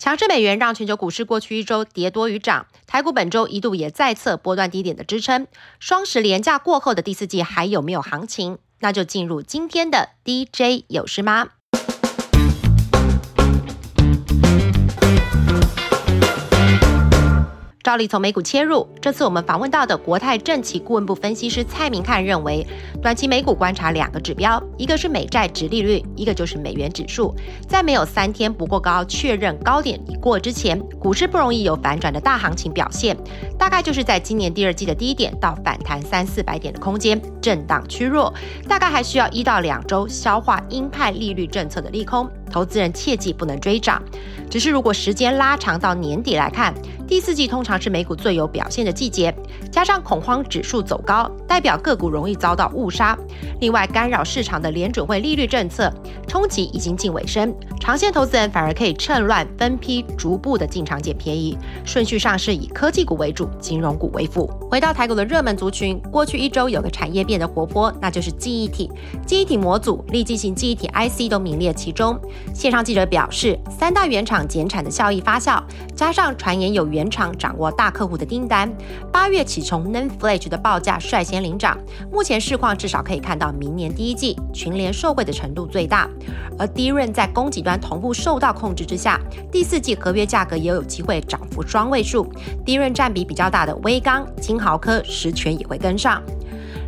强势美元让全球股市过去一周跌多于涨，台股本周一度也再测波段低点的支撑。双十连假过后的第四季还有没有行情？那就进入今天的 DJ 有事吗？照例从美股切入，这次我们访问到的国泰政企顾问部分析师蔡明汉认为，短期美股观察两个指标，一个是美债值利率，一个就是美元指数。在没有三天不过高确认高点已过之前，股市不容易有反转的大行情表现。大概就是在今年第二季的低点到反弹三四百点的空间，震荡趋弱，大概还需要一到两周消化鹰派利率政策的利空。投资人切记不能追涨。只是如果时间拉长到年底来看，第四季通常是美股最有表现的季节，加上恐慌指数走高，代表个股容易遭到误杀。另外，干扰市场的联准会利率政策冲击已经近尾声，长线投资人反而可以趁乱分批逐步的进场捡便宜。顺序上是以科技股为主，金融股为辅。回到台股的热门族群，过去一周有个产业变得活泼，那就是记忆体、记忆体模组、立即型记忆体 IC 都名列其中。线上记者表示，三大原厂减产的效益发酵，加上传言有原厂掌握大客户的订单，八月起从 NAND Flash 的报价率先领涨。目前市况至少可以看到明年第一季群联受惠的程度最大，而低润在供给端同步受到控制之下，第四季合约价格也有机会涨幅双位数。低润占比比较大的微钢、金豪科、实权也会跟上。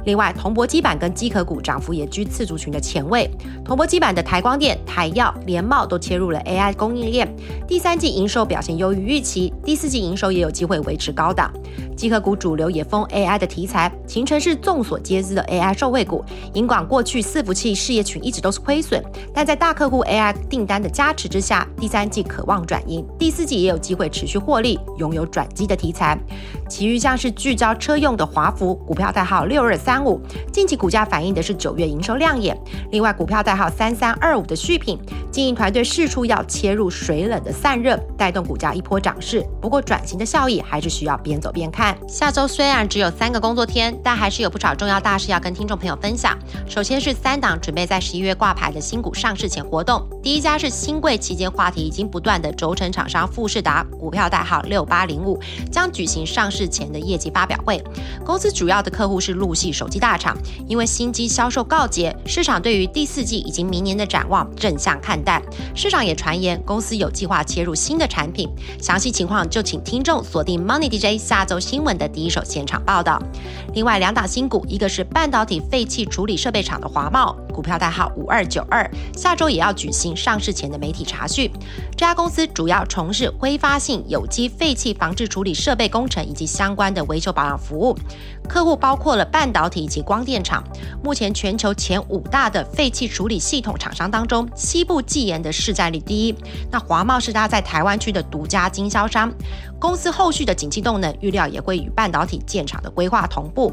另外，铜箔基板跟机壳股涨幅也居次族群的前位。铜箔基板的台光电、台药、联茂都切入了 AI 供应链，第三季营收表现优于预期，第四季营收也有机会维持高档。机壳股主流也封 AI 的题材，形成是众所皆知的 AI 受惠股。银广过去伺服器事业群一直都是亏损，但在大客户 AI 订单的加持之下，第三季渴望转盈，第四季也有机会持续获利，拥有转机的题材。其余像是聚焦车用的华孚股票代号六二三三五，近期股价反映的是九月营收亮眼。另外股票代号三三二五的续品，经营团队试出要切入水冷的散热，带动股价一波涨势。不过转型的效益还是需要边走边看。下周虽然只有三个工作天，但还是有不少重要大事要跟听众朋友分享。首先是三档准备在十一月挂牌的新股上市前活动，第一家是新贵期间话题已经不断的轴承厂商富士达，股票代号六八零五，将举行上市。前的业绩发表会，公司主要的客户是陆系手机大厂，因为新机销售告捷，市场对于第四季以及明年的展望正向看待。市场也传言公司有计划切入新的产品，详细情况就请听众锁定 Money DJ 下周新闻的第一手现场报道。另外两档新股，一个是半导体废弃处理设备厂的华茂，股票代号五二九二，下周也要举行上市前的媒体查询。这家公司主要从事挥发性有机废弃防治处理设备工程以及相关的维修保养服务，客户包括了半导以及光电厂。目前全球前五大的废气处理系统厂商当中，西部技研的市占率第一。那华茂是它在台湾区的独家经销商，公司后续的景气动能预料也会与半导体建厂的规划同步。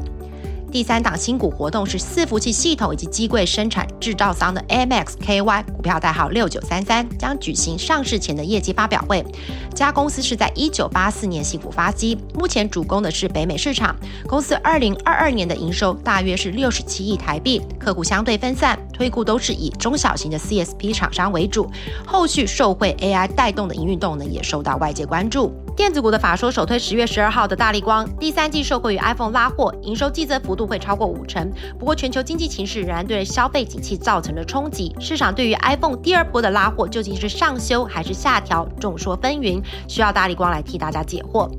第三档新股活动是伺服器系统以及机柜生产制造商的 MXKY 股票代号六九三三，将举行上市前的业绩发表会。家公司是在一九八四年新股发机，目前主攻的是北美市场。公司二零二二年的营收大约是六十七亿台币，客户相对分散，推估都是以中小型的 CSP 厂商为主。后续受惠 AI 带动的营运动能也受到外界关注。电子股的法说首推十月十二号的大力光，第三季受惠于 iPhone 拉货，营收季增幅度会超过五成。不过全球经济情势仍然对消费景气造成了冲击，市场对于 iPhone 第二波的拉货究竟是上修还是下调，众说纷纭，需要大力光来替大家解惑。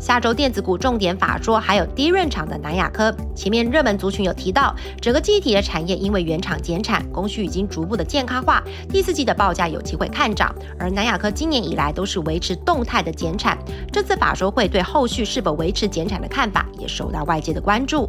下周电子股重点法说还有低润厂的南亚科，前面热门族群有提到，整个记忆体的产业因为原厂减产，供需已经逐步的健康化，第四季的报价有机会看涨。而南亚科今年以来都是维持动态的减产，这次法说会对后续是否维持减产的看法也受到外界的关注。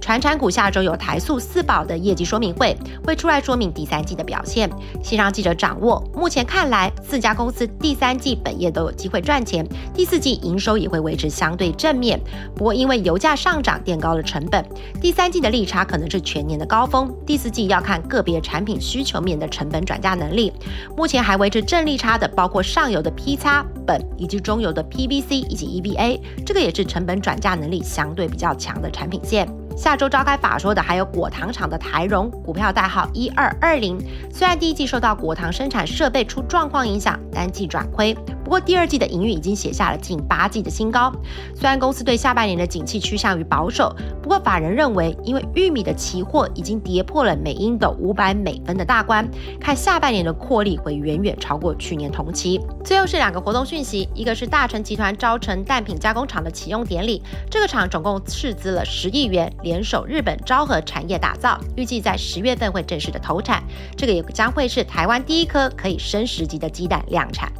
传产股下周有台塑四宝的业绩说明会，会出来说明第三季的表现。先让记者掌握，目前看来四家公司第三季本业都有机会赚钱，第四季营收也会维持相对正面。不过因为油价上涨垫高了成本，第三季的利差可能是全年的高峰，第四季要看个别产品需求面的成本转嫁能力。目前还维持正利差的包括上游的 P 差本以及中游的 PVC 以及 EVA，这个也是成本转嫁能力相对比较强的产品线。下周召开法说的还有果糖厂的台荣股票代号一二二零，虽然第一季受到果糖生产设备出状况影响，单季转亏，不过第二季的营运已经写下了近八季的新高。虽然公司对下半年的景气趋向于保守，不过法人认为，因为玉米的期货已经跌破了每英斗五百美分的大关，看下半年的获利会远远超过去年同期。最后是两个活动讯息，一个是大成集团招成蛋品加工厂的启用典礼，这个厂总共斥资了十亿元，联手日本昭和产业打造，预计在十月份会正式的投产。这个也将会是台湾第一颗可以升十级的鸡蛋量产。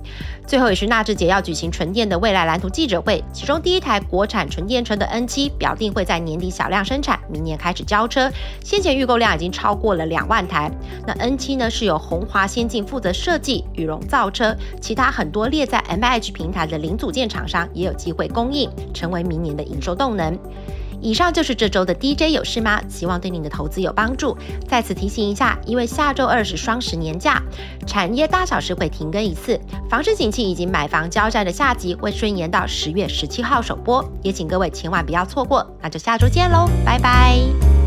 最后也是纳智捷要举行纯电的未来蓝图记者会，其中第一台国产纯电车的 N7 表定会在年底小量生产，明年开始交车，先前预购量已经超过了两万台。那 N7 呢是由鸿华先进负责设计、羽绒造车，其他很多列在 MH 平台的零组件厂商也有机会供应，成为明年的营收动能。以上就是这周的 DJ 有事吗？希望对您的投资有帮助。在此提醒一下，因为下周二是双十年假，产业大小事会停更一次。房市景气以及买房交战的下集会顺延到十月十七号首播，也请各位千万不要错过。那就下周见喽，拜拜。